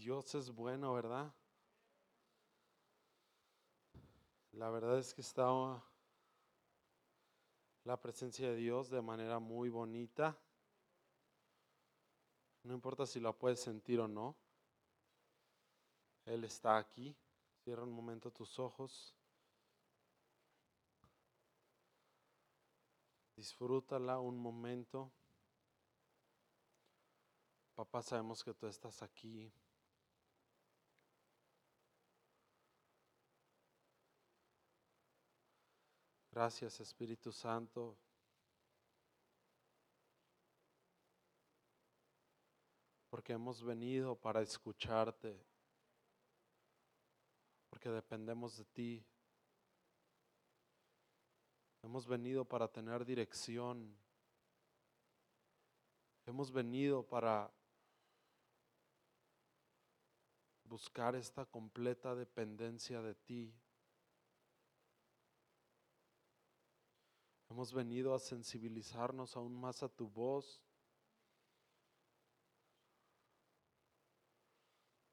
Dios es bueno, ¿verdad? La verdad es que está la presencia de Dios de manera muy bonita. No importa si la puedes sentir o no. Él está aquí. Cierra un momento tus ojos. Disfrútala un momento. Papá, sabemos que tú estás aquí. Gracias Espíritu Santo. Porque hemos venido para escucharte. Porque dependemos de ti. Hemos venido para tener dirección. Hemos venido para buscar esta completa dependencia de ti. Hemos venido a sensibilizarnos aún más a tu voz,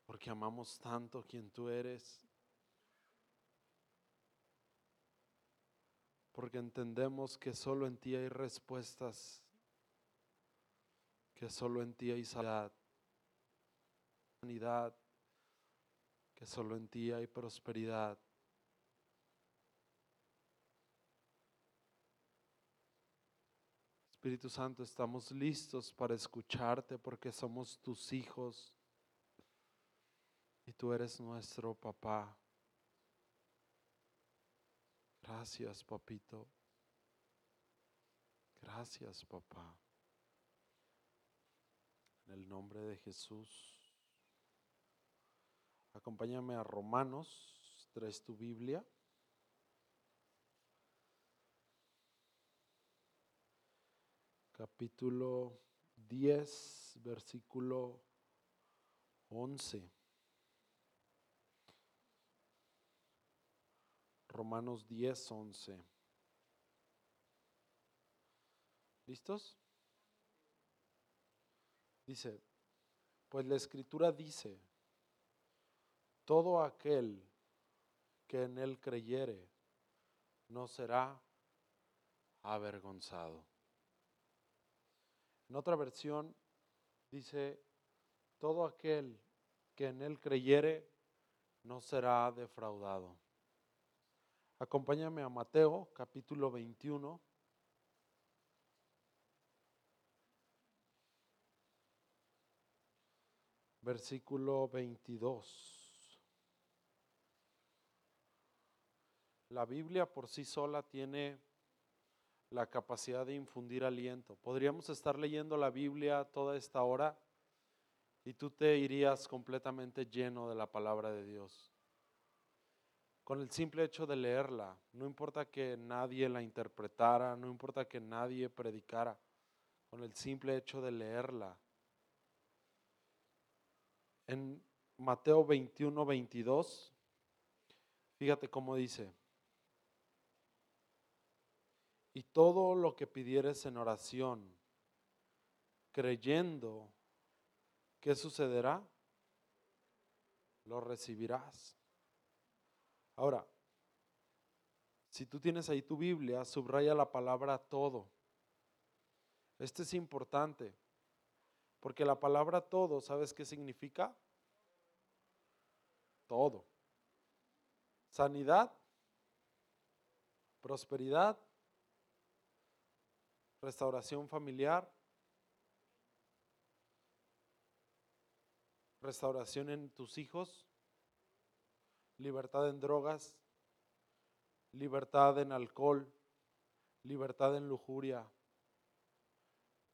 porque amamos tanto quien tú eres, porque entendemos que solo en ti hay respuestas, que solo en ti hay sanidad, que solo en ti hay prosperidad. Espíritu Santo, estamos listos para escucharte porque somos tus hijos y tú eres nuestro papá. Gracias, papito. Gracias, papá. En el nombre de Jesús. Acompáñame a Romanos. ¿Traes tu Biblia? Capítulo 10, versículo 11. Romanos 10, 11. ¿Listos? Dice, pues la escritura dice, todo aquel que en él creyere no será avergonzado. En otra versión dice, todo aquel que en él creyere no será defraudado. Acompáñame a Mateo capítulo 21. Versículo 22. La Biblia por sí sola tiene la capacidad de infundir aliento. Podríamos estar leyendo la Biblia toda esta hora y tú te irías completamente lleno de la palabra de Dios. Con el simple hecho de leerla, no importa que nadie la interpretara, no importa que nadie predicara, con el simple hecho de leerla. En Mateo 21, 22, fíjate cómo dice, y todo lo que pidieres en oración, creyendo, ¿qué sucederá? Lo recibirás. Ahora, si tú tienes ahí tu Biblia, subraya la palabra todo. Esto es importante, porque la palabra todo, ¿sabes qué significa? Todo. Sanidad, prosperidad, restauración familiar, restauración en tus hijos, libertad en drogas, libertad en alcohol, libertad en lujuria,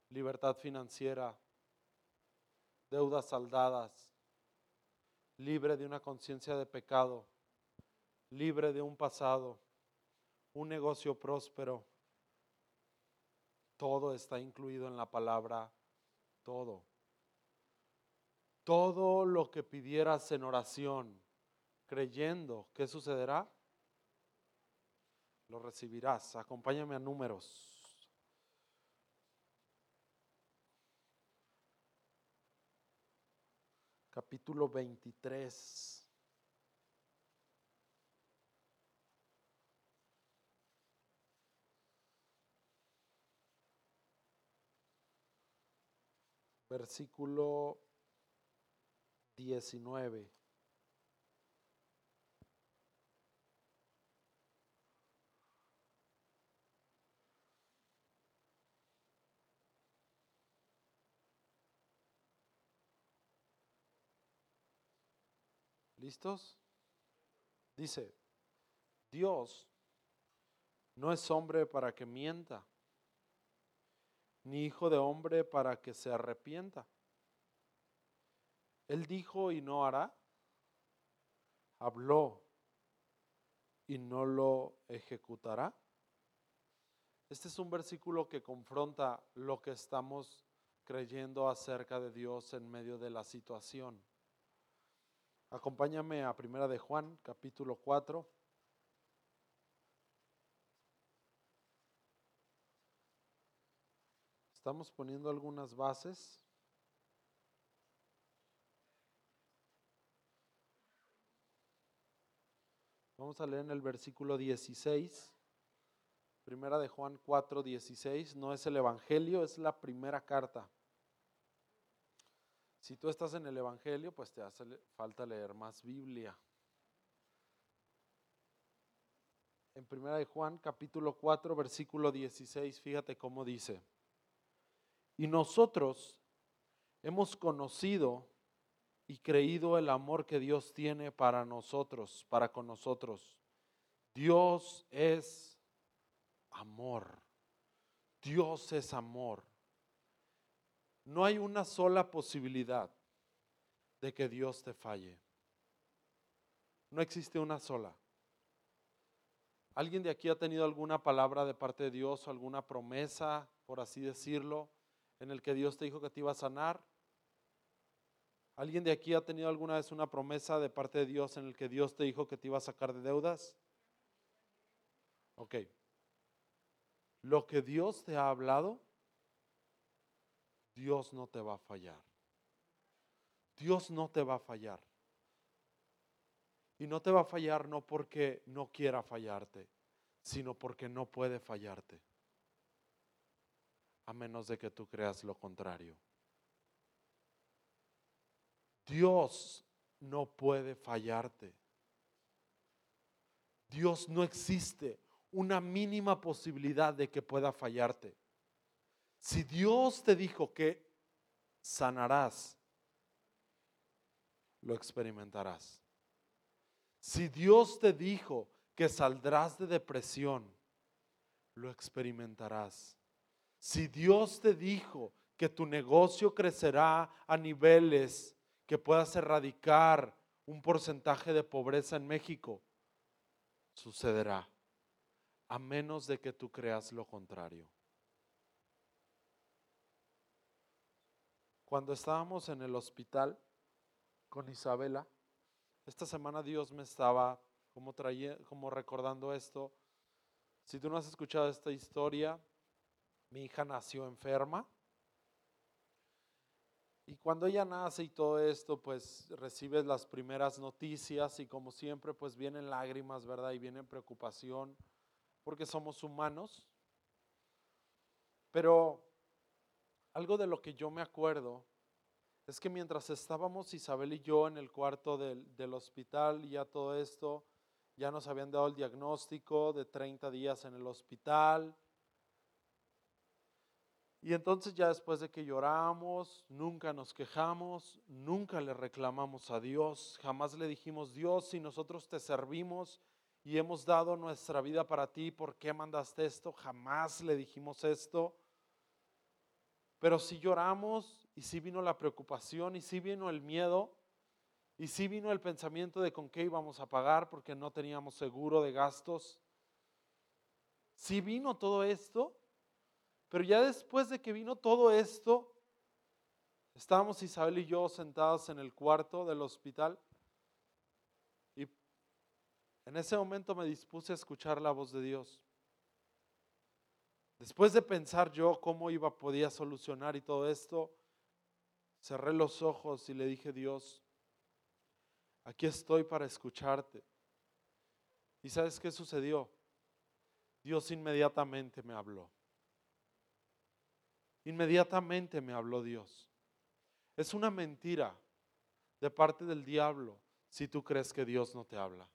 libertad financiera, deudas saldadas, libre de una conciencia de pecado, libre de un pasado, un negocio próspero todo está incluido en la palabra todo. Todo lo que pidieras en oración, creyendo, ¿qué sucederá? Lo recibirás. Acompáñame a números. capítulo 23. Versículo 19. ¿Listos? Dice, Dios no es hombre para que mienta, ni hijo de hombre para que se arrepienta. Él dijo y no hará, habló y no lo ejecutará. Este es un versículo que confronta lo que estamos creyendo acerca de Dios en medio de la situación. Acompáñame a Primera de Juan, capítulo 4. Estamos poniendo algunas bases. Vamos a leer en el versículo 16. Primera de Juan 4, 16. No es el Evangelio, es la primera carta. Si tú estás en el Evangelio, pues te hace falta leer más Biblia. En Primera de Juan, capítulo 4, versículo 16, fíjate cómo dice. Y nosotros hemos conocido y creído el amor que Dios tiene para nosotros, para con nosotros. Dios es amor. Dios es amor. No hay una sola posibilidad de que Dios te falle. No existe una sola. ¿Alguien de aquí ha tenido alguna palabra de parte de Dios, alguna promesa, por así decirlo, en el que Dios te dijo que te iba a sanar? ¿Alguien de aquí ha tenido alguna vez una promesa de parte de Dios en el que Dios te dijo que te iba a sacar de deudas? Ok. Lo que Dios te ha hablado, Dios no te va a fallar. Dios no te va a fallar. Y no te va a fallar no porque no quiera fallarte, sino porque no puede fallarte. A menos de que tú creas lo contrario. Dios no puede fallarte. Dios no existe una mínima posibilidad de que pueda fallarte. Si Dios te dijo que sanarás, lo experimentarás. Si Dios te dijo que saldrás de depresión, lo experimentarás. Si Dios te dijo que tu negocio crecerá a niveles que puedas erradicar un porcentaje de pobreza en México, sucederá, a menos de que tú creas lo contrario. Cuando estábamos en el hospital con Isabela, esta semana Dios me estaba como, como recordando esto. Si tú no has escuchado esta historia, mi hija nació enferma. Y cuando ella nace y todo esto, pues recibes las primeras noticias y como siempre, pues vienen lágrimas, ¿verdad? Y vienen preocupación, porque somos humanos. Pero algo de lo que yo me acuerdo es que mientras estábamos Isabel y yo en el cuarto del, del, hospital y ya todo esto, ya nos habían dado el diagnóstico de 30 días en el hospital. Y entonces ya después de que lloramos, nunca nos quejamos, nunca le reclamamos a Dios, jamás le dijimos, Dios, si nosotros te servimos y hemos dado nuestra vida para ti, ¿por qué mandaste esto? Jamás le dijimos esto. Pero si lloramos y si vino la preocupación y si vino el miedo y si vino el pensamiento de con qué íbamos a pagar porque no teníamos seguro de gastos. Si vino todo esto, pero ya después de que vino todo esto, estábamos Isabel y yo sentados en el cuarto del hospital y en ese momento me dispuse a escuchar la voz de Dios. Después de pensar yo cómo iba, podía solucionar y todo esto, cerré los ojos y le dije, Dios, aquí estoy para escucharte. ¿Y sabes qué sucedió? Dios inmediatamente me habló. Inmediatamente me habló Dios. Es una mentira de parte del diablo si tú crees que Dios no te habla.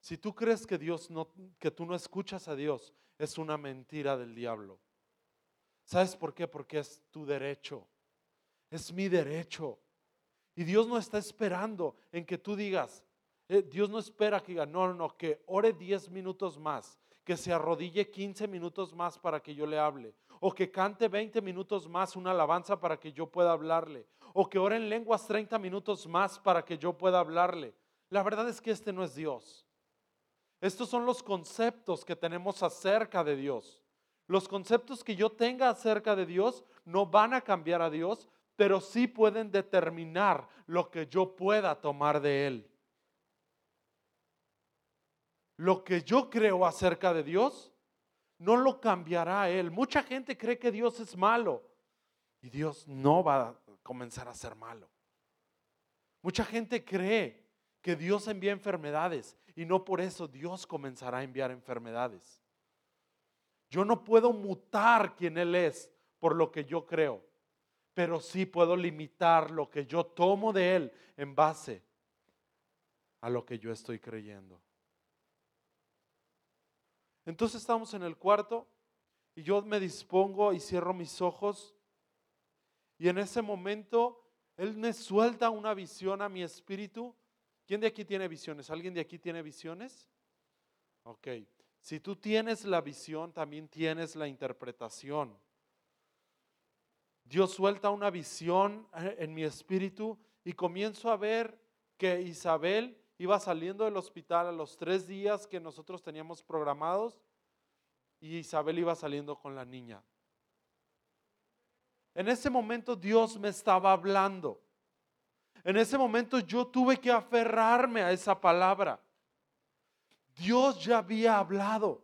Si tú crees que Dios no que tú no escuchas a Dios, es una mentira del diablo. ¿Sabes por qué? Porque es tu derecho. Es mi derecho. Y Dios no está esperando en que tú digas, eh, Dios no espera que diga, no, no, no, que ore 10 minutos más, que se arrodille 15 minutos más para que yo le hable, o que cante 20 minutos más una alabanza para que yo pueda hablarle, o que ore en lenguas 30 minutos más para que yo pueda hablarle. La verdad es que este no es Dios. Estos son los conceptos que tenemos acerca de Dios. Los conceptos que yo tenga acerca de Dios no van a cambiar a Dios, pero sí pueden determinar lo que yo pueda tomar de Él. Lo que yo creo acerca de Dios no lo cambiará Él. Mucha gente cree que Dios es malo y Dios no va a comenzar a ser malo. Mucha gente cree que Dios envía enfermedades y no por eso Dios comenzará a enviar enfermedades. Yo no puedo mutar quien Él es por lo que yo creo, pero sí puedo limitar lo que yo tomo de Él en base a lo que yo estoy creyendo. Entonces estamos en el cuarto y yo me dispongo y cierro mis ojos y en ese momento Él me suelta una visión a mi espíritu. ¿Quién de aquí tiene visiones? ¿Alguien de aquí tiene visiones? Ok. Si tú tienes la visión, también tienes la interpretación. Dios suelta una visión eh, en mi espíritu y comienzo a ver que Isabel iba saliendo del hospital a los tres días que nosotros teníamos programados y Isabel iba saliendo con la niña. En ese momento Dios me estaba hablando. En ese momento yo tuve que aferrarme a esa palabra. Dios ya había hablado.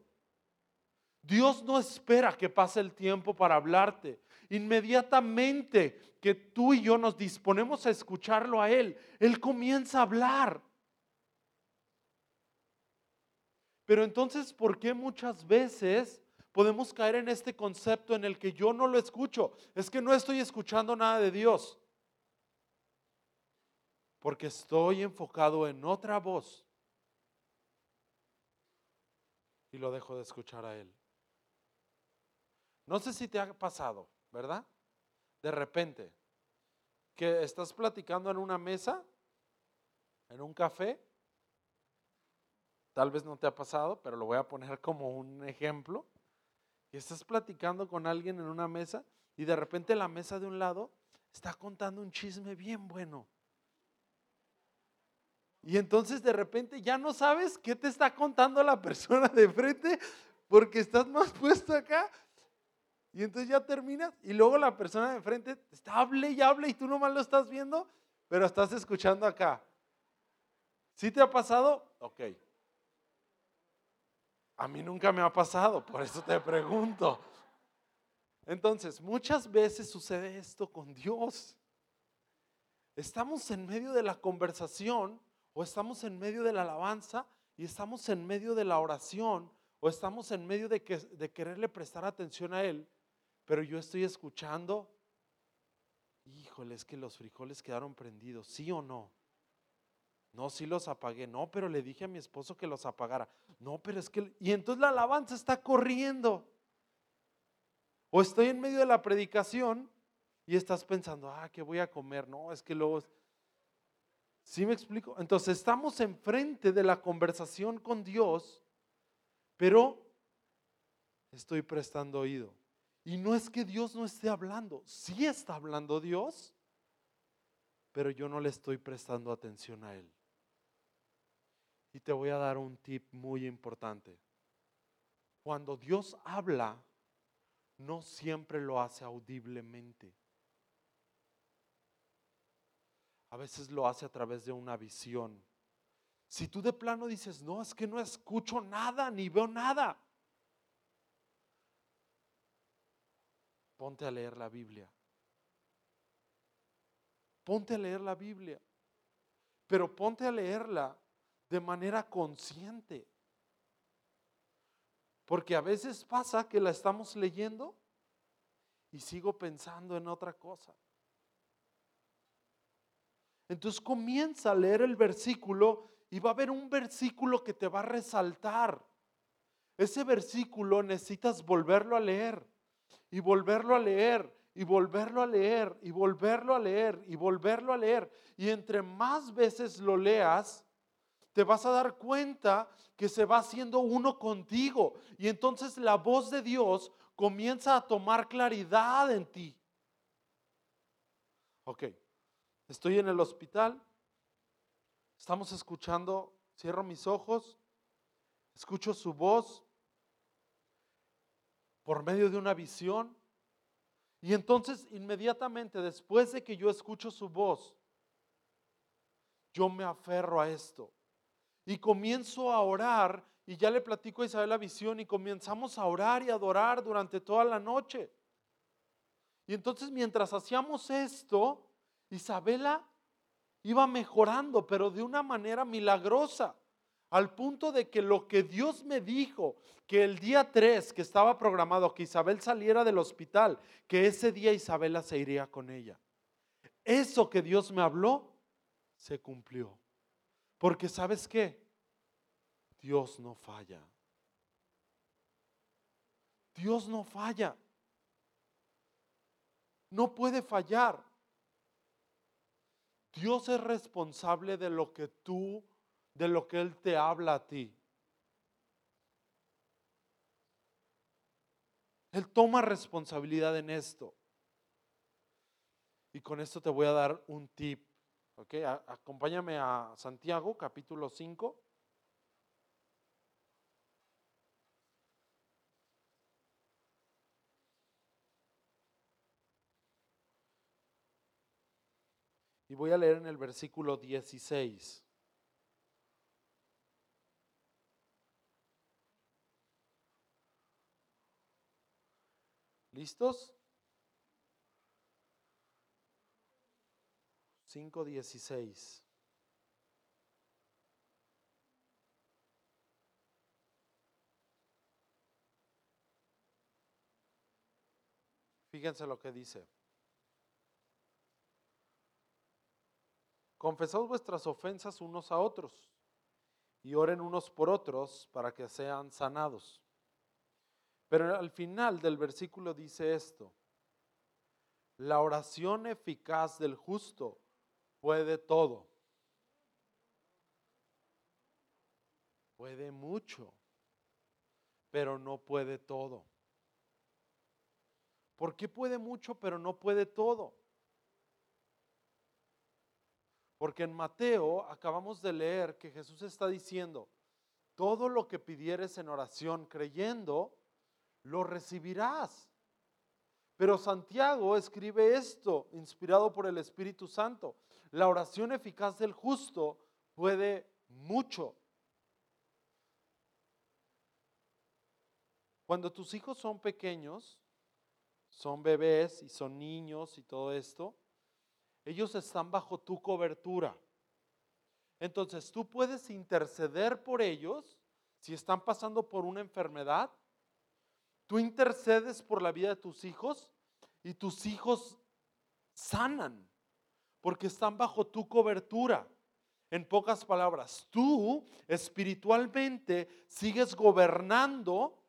Dios no espera que pase el tiempo para hablarte. Inmediatamente que tú y yo nos disponemos a escucharlo a Él, Él comienza a hablar. Pero entonces, ¿por qué muchas veces podemos caer en este concepto en el que yo no lo escucho? Es que no estoy escuchando nada de Dios. Porque estoy enfocado en otra voz y lo dejo de escuchar a Él. No sé si te ha pasado, ¿verdad? De repente, que estás platicando en una mesa, en un café, tal vez no te ha pasado, pero lo voy a poner como un ejemplo, estás platicando con alguien en una mesa y de repente la mesa de un lado está contando un chisme bien bueno. Y entonces de repente ya no sabes qué te está contando la persona de frente porque estás más puesto acá. Y entonces ya terminas y luego la persona de frente está hable y hable y tú nomás lo estás viendo, pero estás escuchando acá. ¿Sí te ha pasado? Ok. A mí nunca me ha pasado, por eso te pregunto. Entonces, muchas veces sucede esto con Dios. Estamos en medio de la conversación o estamos en medio de la alabanza y estamos en medio de la oración o estamos en medio de, que, de quererle prestar atención a Él, pero yo estoy escuchando, híjole, es que los frijoles quedaron prendidos, ¿sí o no? No, sí los apagué, no, pero le dije a mi esposo que los apagara, no, pero es que, y entonces la alabanza está corriendo. O estoy en medio de la predicación y estás pensando, ah, ¿qué voy a comer? No, es que luego ¿Sí me explico? Entonces estamos enfrente de la conversación con Dios, pero estoy prestando oído. Y no es que Dios no esté hablando, sí está hablando Dios, pero yo no le estoy prestando atención a Él. Y te voy a dar un tip muy importante. Cuando Dios habla, no siempre lo hace audiblemente. a veces lo hace a través de una visión. Si tú de plano dices, no, es que no escucho nada, ni veo nada, ponte a leer la Biblia. Ponte a leer la Biblia. pero ponte a leerla de manera consciente. Porque a veces pasa que la estamos leyendo y sigo pensando en otra cosa. Entonces comienza a leer el versículo y va a haber un versículo que te va a resaltar. Ese versículo necesitas volverlo a leer y volverlo a leer y volverlo a leer y volverlo a leer y volverlo a leer. Y entre más veces lo leas, te vas a dar cuenta que se va haciendo uno contigo. Y entonces la voz de Dios comienza a tomar claridad en ti. Ok, estoy en el hospital, estamos escuchando, cierro mis ojos, escucho su voz por medio de una visión. Y entonces inmediatamente después de que yo escucho su voz, yo me aferro a esto y comienzo a orar y ya le platico a Isabel la visión y comenzamos a orar y adorar durante toda la noche. Y entonces mientras hacíamos esto, Isabela iba mejorando, pero de una manera milagrosa, al punto de que lo que Dios me dijo, que el día 3 que estaba programado que Isabel saliera del hospital, que ese día Isabela se iría con ella. Eso que Dios me habló, se cumplió. Porque sabes qué? Dios no falla. Dios no falla. No puede fallar. Dios es responsable de lo que tú, de lo que Él te habla a ti. Él toma responsabilidad en esto. Y con esto te voy a dar un tip. ¿Ok? acompáñame a Santiago, capítulo 5. Y voy a leer en el versículo 16. ¿Listos? 5.16. Fíjense lo que dice. Confesad vuestras ofensas unos a otros y oren unos por otros para que sean sanados. Pero al final del versículo dice esto, la oración eficaz del justo puede todo, puede mucho, pero no puede todo. ¿Por qué puede mucho, pero no puede todo? Porque en Mateo acabamos de leer que Jesús está diciendo, todo lo que pidieres en oración creyendo, lo recibirás. Pero Santiago escribe esto, inspirado por el Espíritu Santo. La oración eficaz del justo puede mucho. Cuando tus hijos son pequeños, son bebés y son niños y todo esto, ellos están bajo tu cobertura. Entonces tú puedes interceder por ellos si están pasando por una enfermedad. Tú intercedes por la vida de tus hijos y tus hijos sanan porque están bajo tu cobertura. En pocas palabras, tú espiritualmente sigues gobernando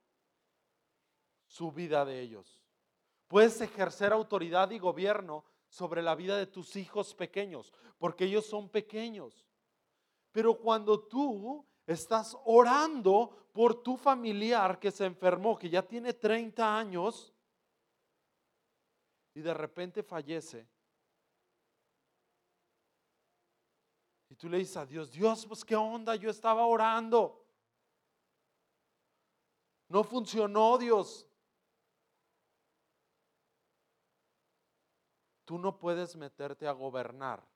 su vida de ellos. Puedes ejercer autoridad y gobierno sobre la vida de tus hijos pequeños, porque ellos son pequeños. Pero cuando tú estás orando por tu familiar que se enfermó, que ya tiene 30 años, y de repente fallece, y tú le dices a Dios, Dios, pues qué onda, yo estaba orando. No funcionó, Dios. Tú no puedes meterte a gobernar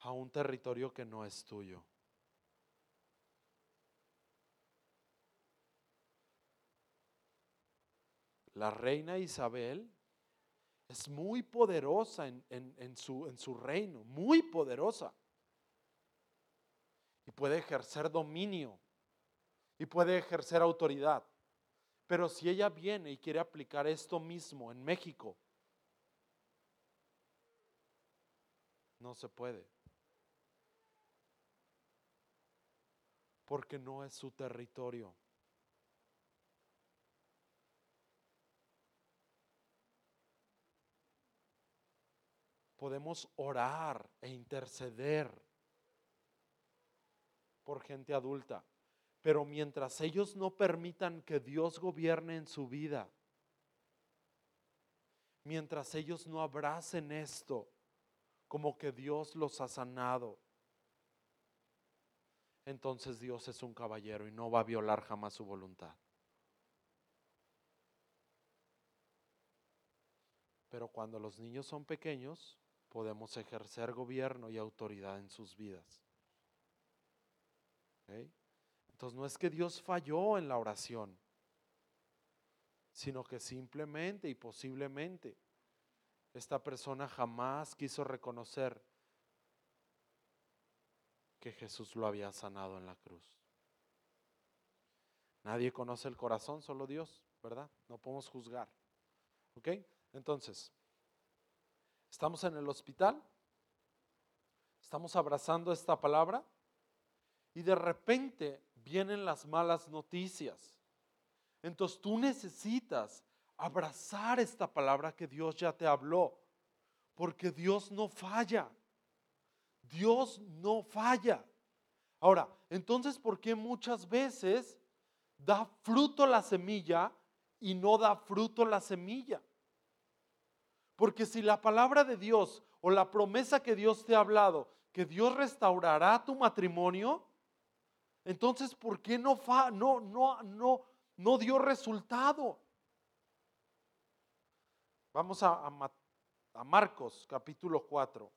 a un territorio que no es tuyo. La reina Isabel es muy poderosa en, su, reino, muy poderosa. Y puede ejercer dominio y puede ejercer autoridad. Pero si ella viene y quiere aplicar esto mismo en México, no se puede. Porque no es su territorio. Podemos orar e interceder por gente adulta. Pero mientras ellos no permitan que Dios gobierne en su vida, mientras ellos no abracen esto como que Dios los ha sanado, entonces Dios es un caballero y no va a violar jamás su voluntad. Pero cuando los niños son pequeños, podemos ejercer gobierno y autoridad en sus vidas. Entonces no es que Dios falló en la oración, sino que simplemente y posiblemente esta persona jamás quiso reconocer que Jesús lo había sanado en la cruz. Nadie conoce el corazón, solo Dios, ¿verdad? No podemos juzgar. ¿Ok? Entonces, Estamos en el hospital, estamos abrazando esta palabra y de repente vienen las malas noticias. Entonces tú necesitas abrazar esta palabra que Dios ya te habló, porque Dios no falla. Dios no falla. Ahora, entonces, ¿por qué muchas veces da fruto la semilla y no da fruto la semilla? Porque si la palabra de Dios o la promesa que Dios te ha hablado, que Dios restaurará tu matrimonio, entonces ¿por qué no, fa, no, no, no, dio resultado? Vamos a, a, a Marcos capítulo 4.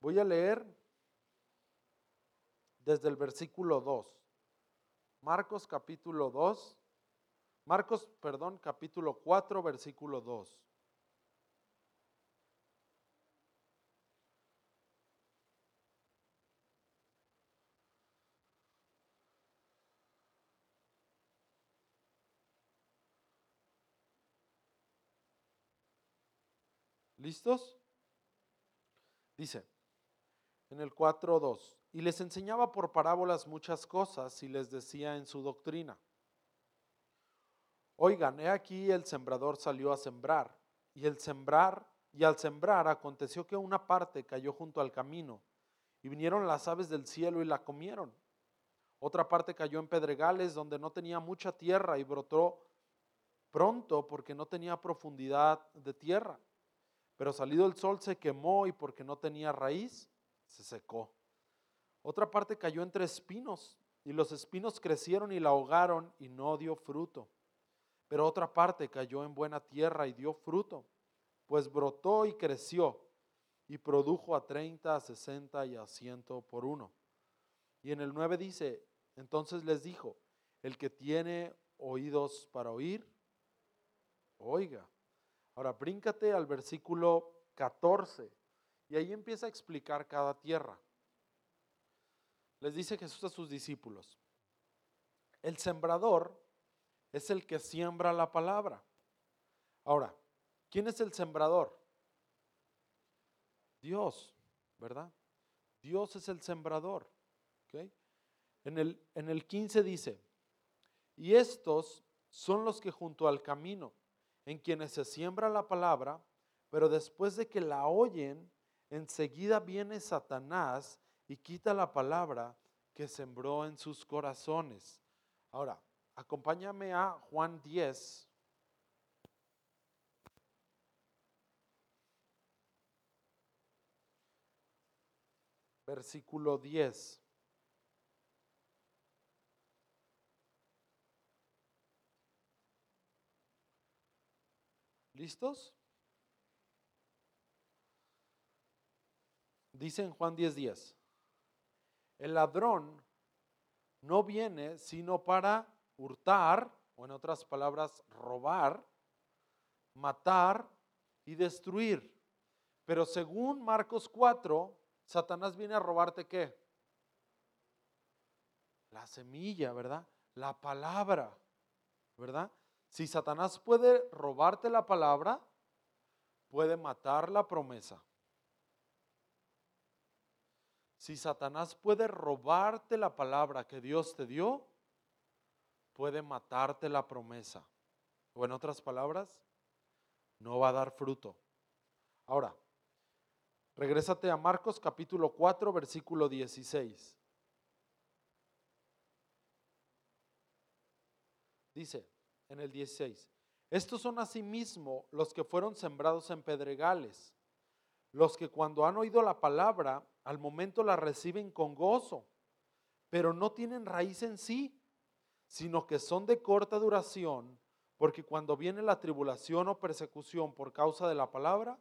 Voy a leer desde el versículo 2. Marcos capítulo 2, Marcos, perdón, capítulo 4, versículo 2. ¿Listos? Dice en el 4.2 y les enseñaba por parábolas muchas cosas y les decía en su doctrina. Oigan, he aquí el sembrador salió a sembrar, y el sembrar, y al sembrar aconteció que una parte cayó junto al camino, y vinieron las aves del cielo y la comieron. Otra parte cayó en pedregales donde no tenía mucha tierra y brotó pronto porque no tenía profundidad de tierra. Pero salido el sol se quemó y porque no tenía raíz, se secó. Otra parte cayó entre espinos y los espinos crecieron y la ahogaron y no dio fruto. Pero otra parte cayó en buena tierra y dio fruto, pues brotó y creció y produjo a 30, a 60 y a 100 por uno. Y en el 9 dice, entonces les dijo, el que tiene oídos para oír, oiga. Ahora bríncate al versículo 14 y ahí empieza a explicar cada tierra les dice Jesús a sus discípulos, el sembrador es el que siembra la palabra. Ahora, ¿quién es el sembrador? Dios, ¿verdad? Dios es el sembrador. En, el, en el 15 dice, y estos son los que junto al camino, en quienes se siembra la palabra, pero después de que la oyen, enseguida viene Satanás y quita la palabra que sembró en sus corazones. Ahora, acompáñame a Juan 10. Versículo 10. ¿Listos? Dice en Juan 10, 10. El ladrón no viene sino para hurtar, o en otras palabras, robar, matar y destruir. Pero según Marcos 4, Satanás viene a robarte qué? La semilla, ¿verdad? La palabra, ¿verdad? Si Satanás puede robarte la palabra, puede matar la promesa. Si Satanás puede robarte la palabra que Dios te dio, puede matarte la promesa. O en otras palabras, no va a dar fruto. Ahora, regrésate a Marcos capítulo 4, versículo 16. Dice en el 16, estos son asimismo los que fueron sembrados en pedregales, los que cuando han oído la palabra, al momento la reciben con gozo, pero no tienen raíz en sí, sino que son de corta duración, porque cuando viene la tribulación o persecución por causa de la palabra,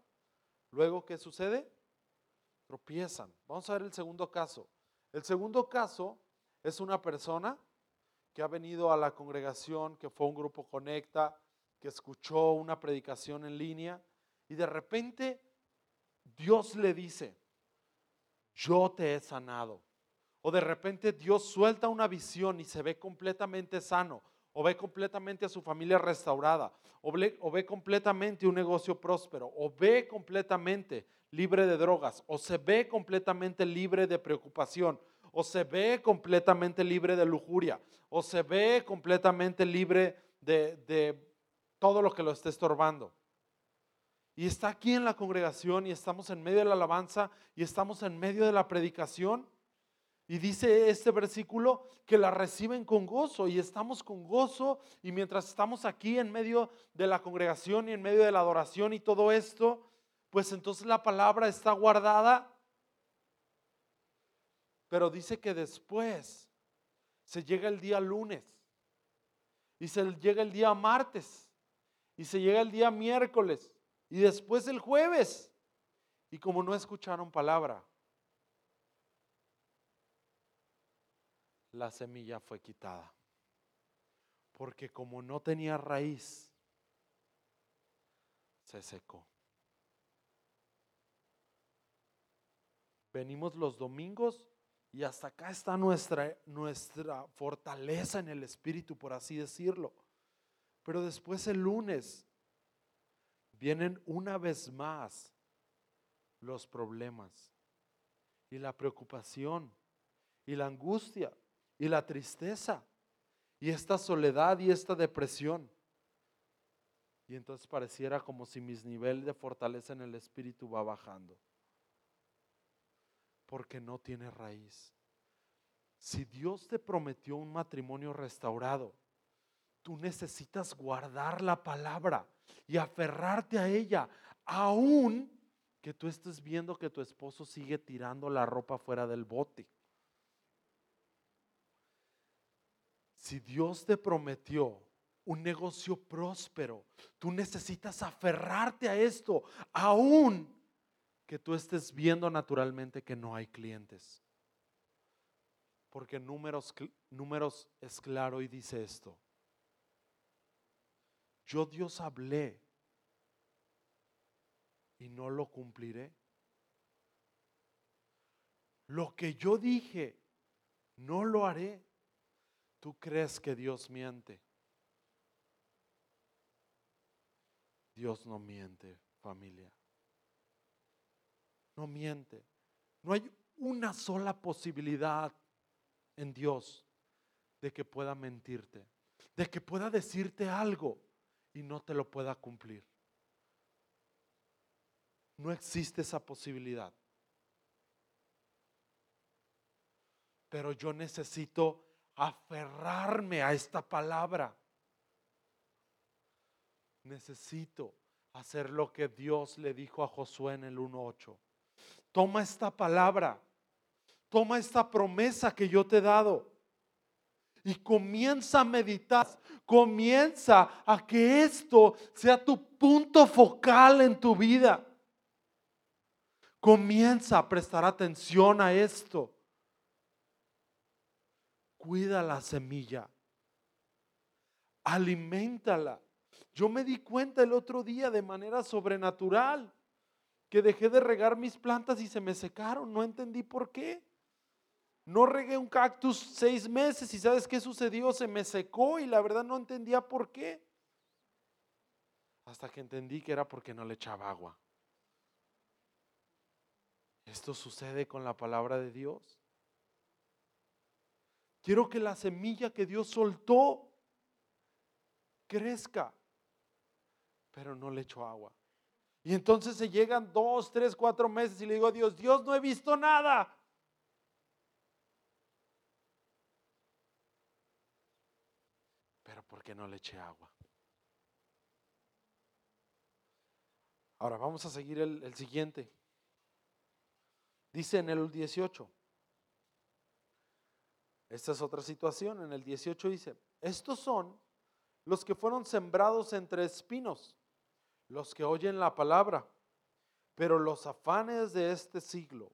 luego ¿qué sucede? Tropiezan. Vamos a ver el segundo caso. El segundo caso es una persona que ha venido a la congregación, que fue un grupo conecta, que escuchó una predicación en línea y de repente Dios le dice, yo te he sanado. O de repente Dios suelta una visión y se ve completamente sano, o ve completamente a su familia restaurada, o ve, completamente un negocio próspero, o ve completamente libre de drogas, o se ve completamente libre de preocupación, o se ve completamente libre de lujuria, o se ve completamente libre de, todo lo que lo esté estorbando. Y está aquí en la congregación y estamos en medio de la alabanza y estamos en medio de la predicación. Y dice este versículo que la reciben con gozo y estamos con gozo y mientras estamos aquí en medio de la congregación y en medio de la adoración y todo esto, pues entonces la palabra está guardada pero dice que después se llega el día lunes y se llega el día martes y se llega el día miércoles y después el jueves. Y como no escucharon palabra, la semilla fue quitada. Porque como no tenía raíz, se secó. Venimos los domingos y hasta acá está nuestra, nuestra fortaleza en el Espíritu, por así decirlo. Pero después el lunes vienen una vez más los problemas y la preocupación y la angustia y la tristeza y esta soledad y esta depresión. Y entonces pareciera como si mis niveles de fortaleza en el espíritu va bajando porque no tiene raíz. Si Dios te prometió un matrimonio restaurado, tú necesitas guardar la palabra y aferrarte a ella, aún que tú estés viendo que tu esposo sigue tirando la ropa fuera del bote. Si Dios te prometió un negocio próspero, tú necesitas aferrarte a esto, aún que tú estés viendo naturalmente que no hay clientes. Porque números, números es claro y dice esto. Yo Dios hablé y no lo cumpliré. Lo que yo dije, no lo haré. ¿Tú crees que Dios miente? Dios no miente, familia no miente. No hay una sola posibilidad en Dios de que pueda mentirte, de que pueda decirte algo y no te lo pueda cumplir. No existe esa posibilidad. Pero yo necesito aferrarme a esta palabra. Necesito hacer lo que Dios le dijo a Josué en el 1.8. Toma esta palabra, toma esta promesa que yo te he dado y comienza a meditar, comienza a que esto sea tu punto focal en tu vida. Comienza a prestar atención a esto. Cuida la semilla. aliméntala. Yo me di cuenta el otro día de manera sobrenatural que dejé de regar mis plantas y se me secaron. No entendí por qué. No regué un cactus seis meses y sabes qué sucedió, se me secó y la verdad no entendía por qué. Hasta que entendí que era porque no le echaba agua. Esto sucede con la palabra de Dios. Quiero que la semilla que Dios soltó crezca, pero no le echo agua. Y entonces se llegan dos, tres, cuatro meses y le digo a Dios, Dios no he visto nada. Pero ¿por qué no le eché agua? Ahora vamos a seguir el, el siguiente. Dice en el 18. Esta es otra situación. En el 18 dice, estos son los que fueron sembrados entre espinos, los que oyen la palabra, pero los afanes de este siglo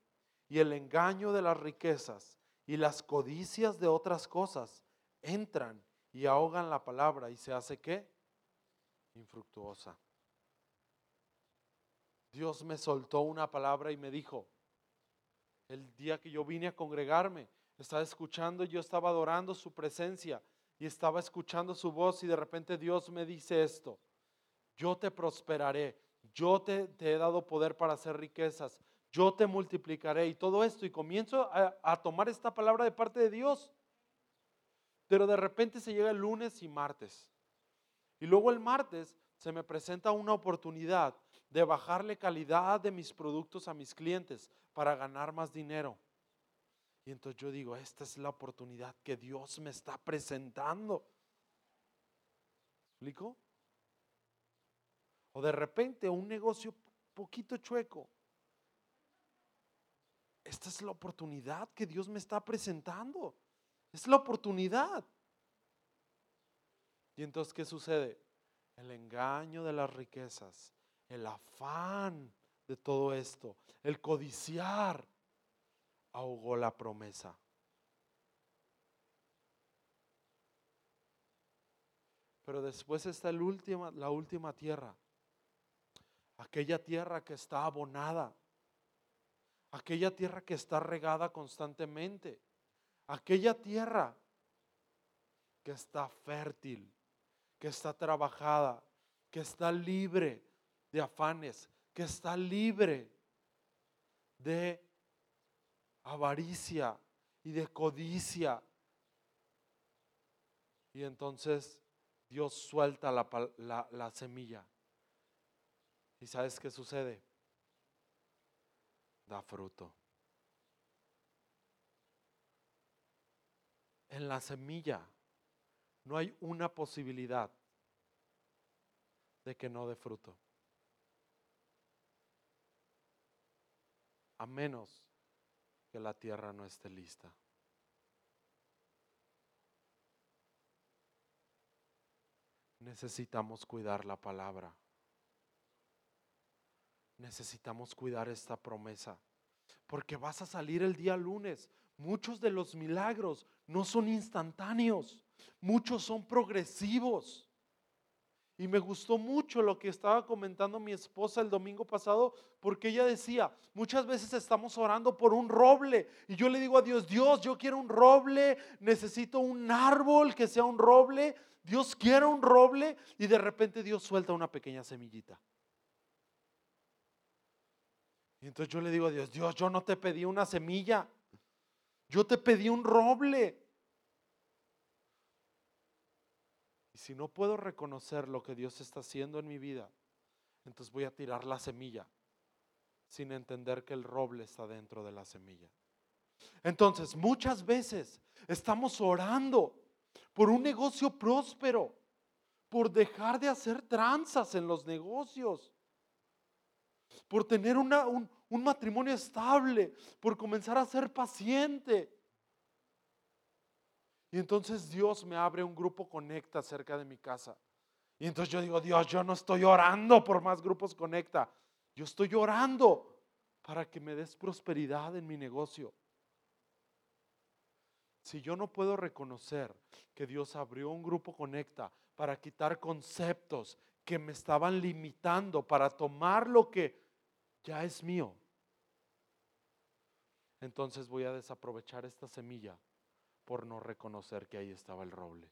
y el engaño de las riquezas y las codicias de otras cosas entran y ahogan la palabra y se hace qué? Infructuosa. Dios me soltó una palabra y me dijo, el día que yo vine a congregarme, estaba escuchando, yo estaba adorando su presencia y estaba escuchando su voz y de repente Dios me dice esto, yo te prosperaré, yo te, he dado poder para hacer riquezas, yo te multiplicaré y todo esto y comienzo a, a tomar esta palabra de parte de Dios. Pero de repente se llega el lunes y martes. Y luego el martes se me presenta una oportunidad de bajarle calidad de mis productos a mis clientes para ganar más dinero. Y entonces yo digo, esta es la oportunidad que Dios me está presentando. ¿Explico? O de repente un negocio poquito chueco. Esta es la oportunidad que Dios me está presentando. Es la oportunidad. Y entonces, ¿qué sucede? El engaño de las riquezas, el afán de todo esto, el codiciar, ahogó la promesa. Pero después está última, la última tierra, aquella tierra que está abonada, aquella tierra que está regada constantemente, aquella tierra que está fértil, que está trabajada, que está libre de afanes, que está libre de avaricia y de codicia. Y entonces Dios suelta la, la, semilla. ¿Y sabes qué sucede? Da fruto. En la semilla no hay una posibilidad de que no dé fruto. A menos que la tierra no esté lista. Necesitamos cuidar la palabra. Necesitamos cuidar esta promesa. Porque vas a salir el día lunes. Muchos de los milagros no son instantáneos. Muchos son progresivos. Y me gustó mucho lo que estaba comentando mi esposa el domingo pasado, porque ella decía, muchas veces estamos orando por un roble. Y yo le digo a Dios, Dios, yo quiero un roble, necesito un árbol que sea un roble. Dios quiere un roble y de repente Dios suelta una pequeña semillita. Y entonces yo le digo a Dios, Dios, yo no te pedí una semilla, yo te pedí un roble. Y si no puedo reconocer lo que Dios está haciendo en mi vida, entonces voy a tirar la semilla sin entender que el roble está dentro de la semilla. Entonces, muchas veces estamos orando por un negocio próspero, por dejar de hacer tranzas en los negocios, por tener un, un matrimonio estable, por comenzar a ser paciente, y entonces Dios me abre un grupo conecta cerca de mi casa. Y entonces yo digo, Dios, yo no estoy orando por más grupos conecta. Yo estoy orando para que me des prosperidad en mi negocio. Si yo no puedo reconocer que Dios abrió un grupo conecta para quitar conceptos que me estaban limitando para tomar lo que ya es mío, entonces voy a desaprovechar esta semilla por no reconocer que ahí estaba el roble.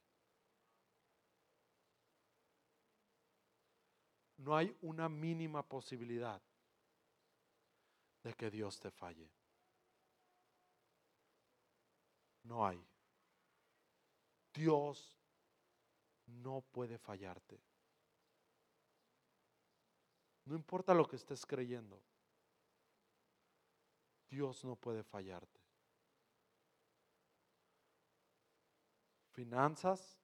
No hay una mínima posibilidad de que Dios te falle. No hay. Dios no puede fallarte. No importa lo que estés creyendo. Dios no puede fallarte. Finanzas,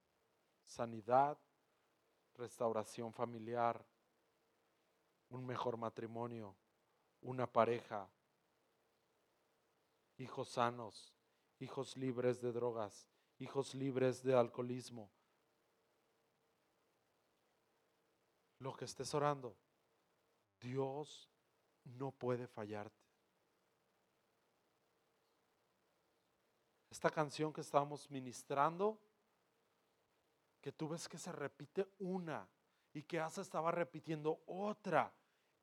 sanidad, restauración familiar, un mejor matrimonio, una pareja, hijos sanos, hijos libres de drogas, hijos libres de alcoholismo. Lo que estés orando, Dios no puede fallarte. Esta canción que estábamos ministrando, que tú ves que se repite una y que Asa estaba repitiendo otra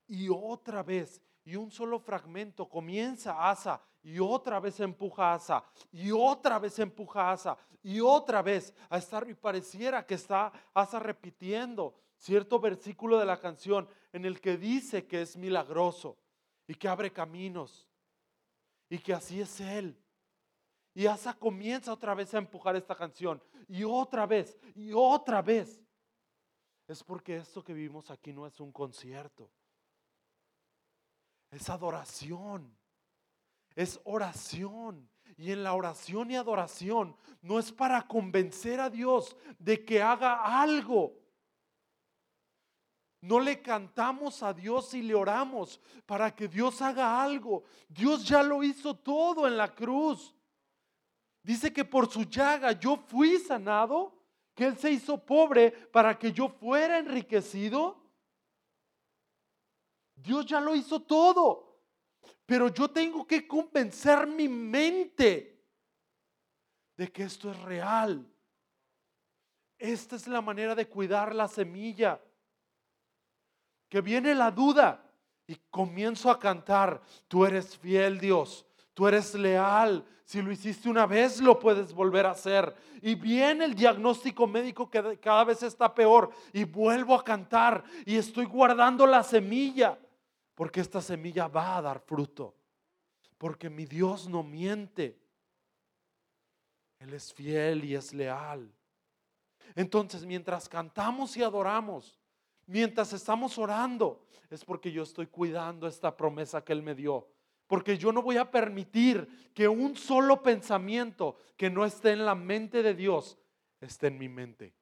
y otra vez. Y un solo fragmento comienza Asa y otra vez empuja Asa y otra vez empuja Asa y otra vez a estar y pareciera que está Asa repitiendo cierto versículo de la canción en el que dice que es milagroso y que abre caminos y que así es Él. Y Asa comienza otra vez a empujar esta canción y otra vez y otra vez. Es porque esto que vivimos aquí no es un concierto. Es adoración. Es oración. Y en la oración y adoración no es para convencer a Dios de que haga algo. No le cantamos a Dios y le oramos para que Dios haga algo. Dios ya lo hizo todo en la cruz. Dice que por su llaga yo fui sanado, que Él se hizo pobre para que yo fuera enriquecido. Dios ya lo hizo todo, pero yo tengo que convencer mi mente de que esto es real. Esta es la manera de cuidar la semilla. Que viene la duda y comienzo a cantar, tú eres fiel Dios, tú eres leal, si lo hiciste una vez, lo puedes volver a hacer. Y viene el diagnóstico médico que cada vez está peor. Y vuelvo a cantar y estoy guardando la semilla. Porque esta semilla va a dar fruto. Porque mi Dios no miente. Él es fiel y es leal. Entonces, mientras cantamos y adoramos, mientras estamos orando, es porque yo estoy cuidando esta promesa que Él me dio. Porque yo no voy a permitir que un solo pensamiento que no esté en la mente de Dios esté en mi mente.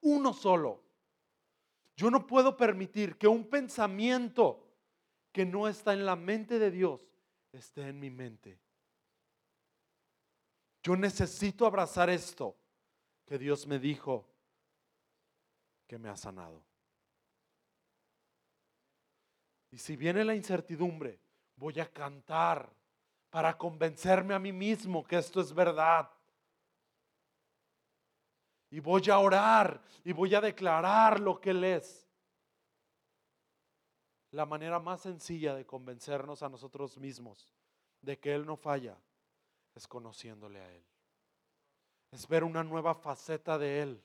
Uno solo. Yo no puedo permitir que un pensamiento que no está en la mente de Dios esté en mi mente. Yo necesito abrazar esto que Dios me dijo que me ha sanado. Y si viene la incertidumbre, voy a cantar para convencerme a mí mismo que esto es verdad. Y voy a orar y voy a declarar lo que Él es. La manera más sencilla de convencernos a nosotros mismos de que Él no falla es conociéndole a Él. Es ver una nueva faceta de Él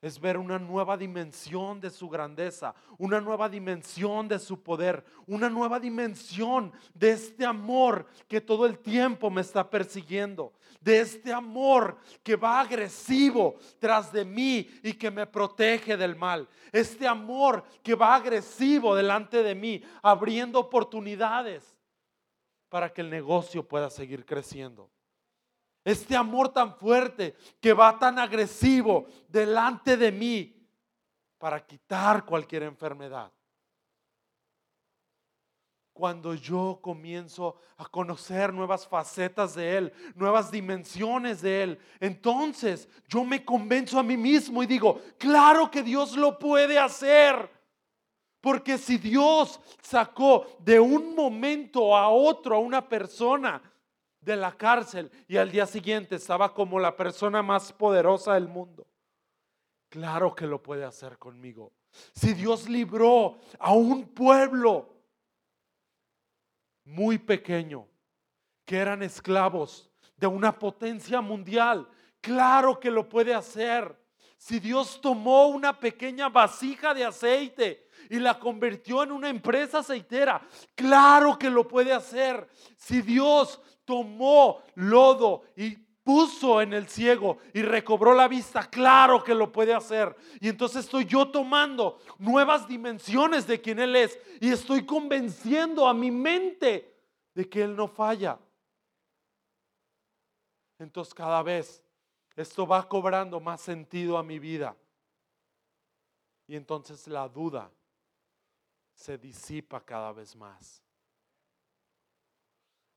es ver una nueva dimensión de su grandeza, una nueva dimensión de su poder, una nueva dimensión de este amor que todo el tiempo me está persiguiendo, de este amor que va agresivo tras de mí y que me protege del mal, este amor que va agresivo delante de mí, abriendo oportunidades para que el negocio pueda seguir creciendo. Este amor tan fuerte que va tan agresivo delante de mí para quitar cualquier enfermedad. Cuando yo comienzo a conocer nuevas facetas de Él, nuevas dimensiones de Él, entonces yo me convenzo a mí mismo y digo, claro que Dios lo puede hacer. Porque si Dios sacó de un momento a otro a una persona, de la cárcel y al día siguiente estaba como la persona más poderosa del mundo. Claro que lo puede hacer conmigo. Si Dios libró a un pueblo muy pequeño, que eran esclavos de una potencia mundial, claro que lo puede hacer. Si Dios tomó una pequeña vasija de aceite y la convirtió en una empresa aceitera, claro que lo puede hacer. Si Dios tomó lodo y puso en el ciego y recobró la vista, claro que lo puede hacer. Y entonces estoy yo tomando nuevas dimensiones de quien Él es y estoy convenciendo a mi mente de que Él no falla. Entonces cada vez esto va cobrando más sentido a mi vida. Y entonces la duda se disipa cada vez más.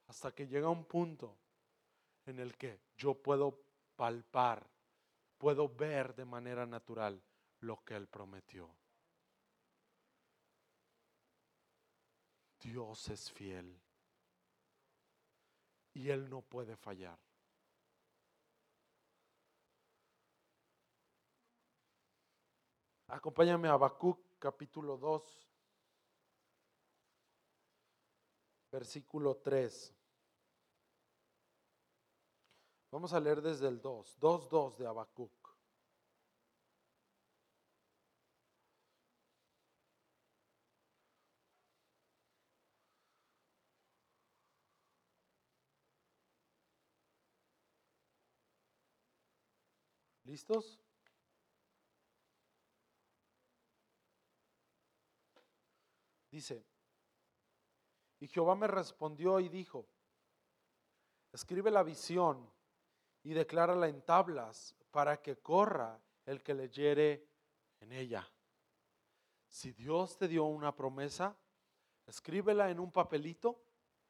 Hasta que llega un punto en el que yo puedo palpar, puedo ver de manera natural lo que Él prometió. Dios es fiel y Él no puede fallar. Acompáñame a Habacuc capítulo 2, versículo 3. Vamos a leer desde el 2, 2.2 de Habacuc. ¿Listos? Dice, y Jehová me respondió y dijo, escribe la visión y declárala en tablas para que corra el que leyere en ella. Si Dios te dio una promesa, escríbela en un papelito,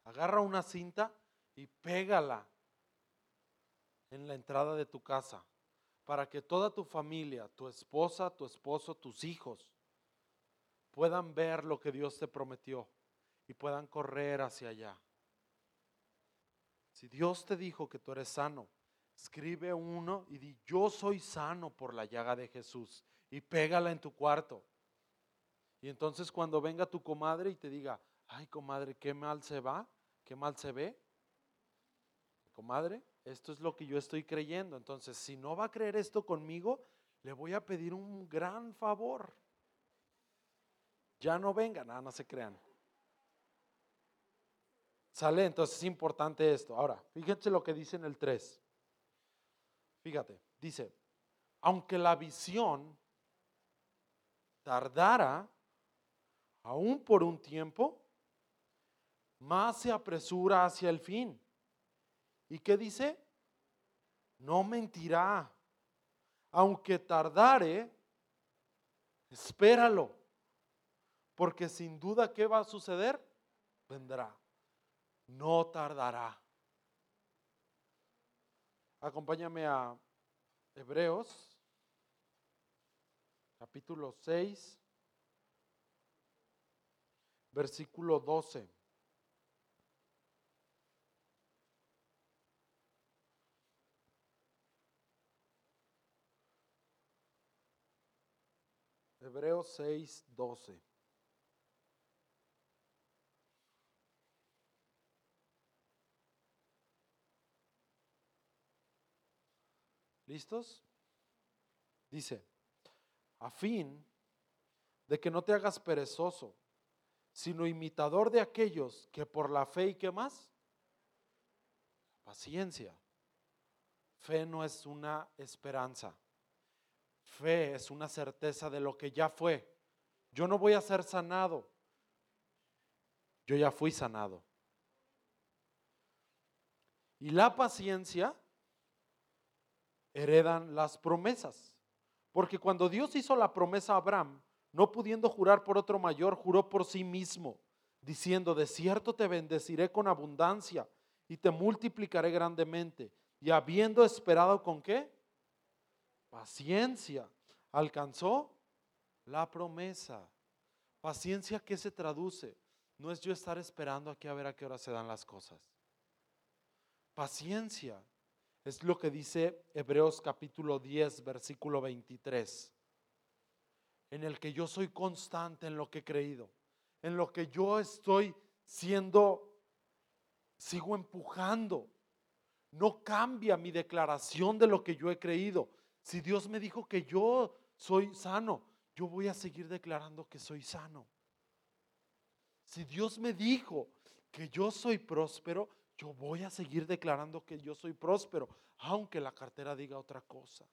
agarra una cinta y pégala en la entrada de tu casa para que toda tu familia, tu esposa, tu esposo, tus hijos, puedan ver lo que Dios te prometió y puedan correr hacia allá. Si Dios te dijo que tú eres sano, escribe uno y di, yo soy sano por la llaga de Jesús y pégala en tu cuarto. Y entonces cuando venga tu comadre y te diga, ay comadre, qué mal se va, qué mal se ve, comadre, esto es lo que yo estoy creyendo. Entonces, si no va a creer esto conmigo, le voy a pedir un gran favor ya no venga, nada, no se crean. Sale, entonces es importante esto. Ahora, fíjense lo que dice en el 3. Fíjate, dice, aunque la visión tardara aún por un tiempo, más se apresura hacia el fin. ¿Y qué dice? No mentirá. Aunque tardare, espéralo porque sin duda, ¿qué va a suceder? Vendrá. No tardará. Acompáñame a Hebreos, capítulo 6, versículo 12. Hebreos 6, 12. ¿Listos? Dice, a fin de que no te hagas perezoso, sino imitador de aquellos que por la fe y qué más? Paciencia. Fe no es una esperanza. Fe es una certeza de lo que ya fue. Yo no voy a ser sanado. Yo ya fui sanado. Y la paciencia heredan las promesas. Porque cuando Dios hizo la promesa a Abraham, no pudiendo jurar por otro mayor, juró por sí mismo, diciendo, de cierto te bendeciré con abundancia y te multiplicaré grandemente. Y habiendo esperado con qué? Paciencia. Alcanzó la promesa. Paciencia, ¿qué se traduce? No es yo estar esperando aquí a ver a qué hora se dan las cosas. Paciencia. Es lo que dice Hebreos capítulo 10, versículo 23. En el que yo soy constante en lo que he creído. En lo que yo estoy siendo, sigo empujando. No cambia mi declaración de lo que yo he creído. Si Dios me dijo que yo soy sano, yo voy a seguir declarando que soy sano. Si Dios me dijo que yo soy próspero, yo voy a seguir declarando que yo soy próspero, aunque la cartera diga otra cosa.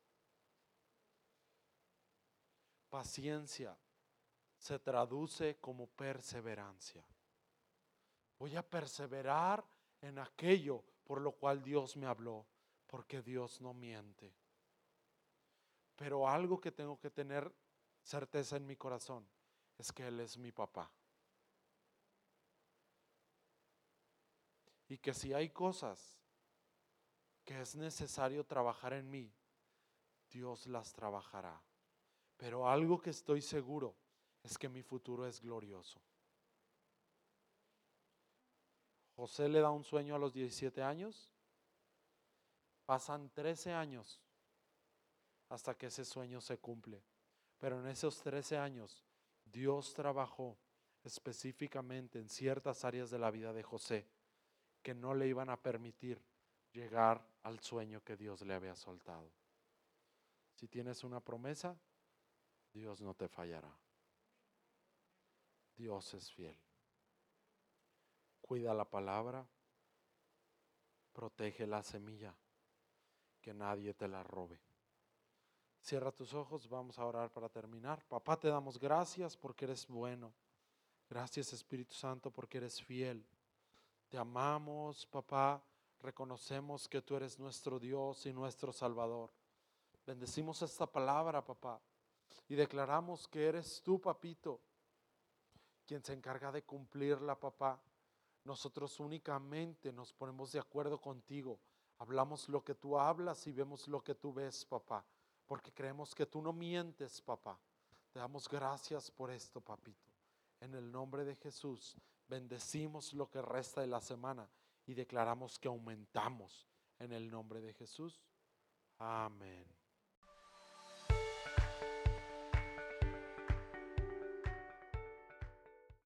Paciencia se traduce como perseverancia. Voy a perseverar en aquello por lo cual Dios me habló, porque Dios no miente. Pero algo que tengo que tener certeza en mi corazón es que Él es mi papá. Y que si hay cosas que es necesario trabajar en mí, Dios las trabajará. Pero algo que estoy seguro es que mi futuro es glorioso. José le da un sueño a los 17 años. Pasan 13 años hasta que ese sueño se cumple. Pero en esos 13 años Dios trabajó específicamente en ciertas áreas de la vida de José que no le iban a permitir llegar al sueño que Dios le había soltado. Si tienes una promesa, Dios no te fallará. Dios es fiel. Cuida la palabra, protege la semilla, que nadie te la robe. Cierra tus ojos, vamos a orar para terminar. Papá, te damos gracias porque eres bueno. Gracias Espíritu Santo porque eres fiel. Te amamos, papá. Reconocemos que tú eres nuestro Dios y nuestro Salvador. Bendecimos esta palabra, papá. Y declaramos que eres tú, papito, quien se encarga de cumplirla, papá. Nosotros únicamente nos ponemos de acuerdo contigo. Hablamos lo que tú hablas y vemos lo que tú ves, papá. Porque creemos que tú no mientes, papá. Te damos gracias por esto, papito. En el nombre de Jesús bendecimos lo que resta de la semana y declaramos que aumentamos en el nombre de Jesús. Amén.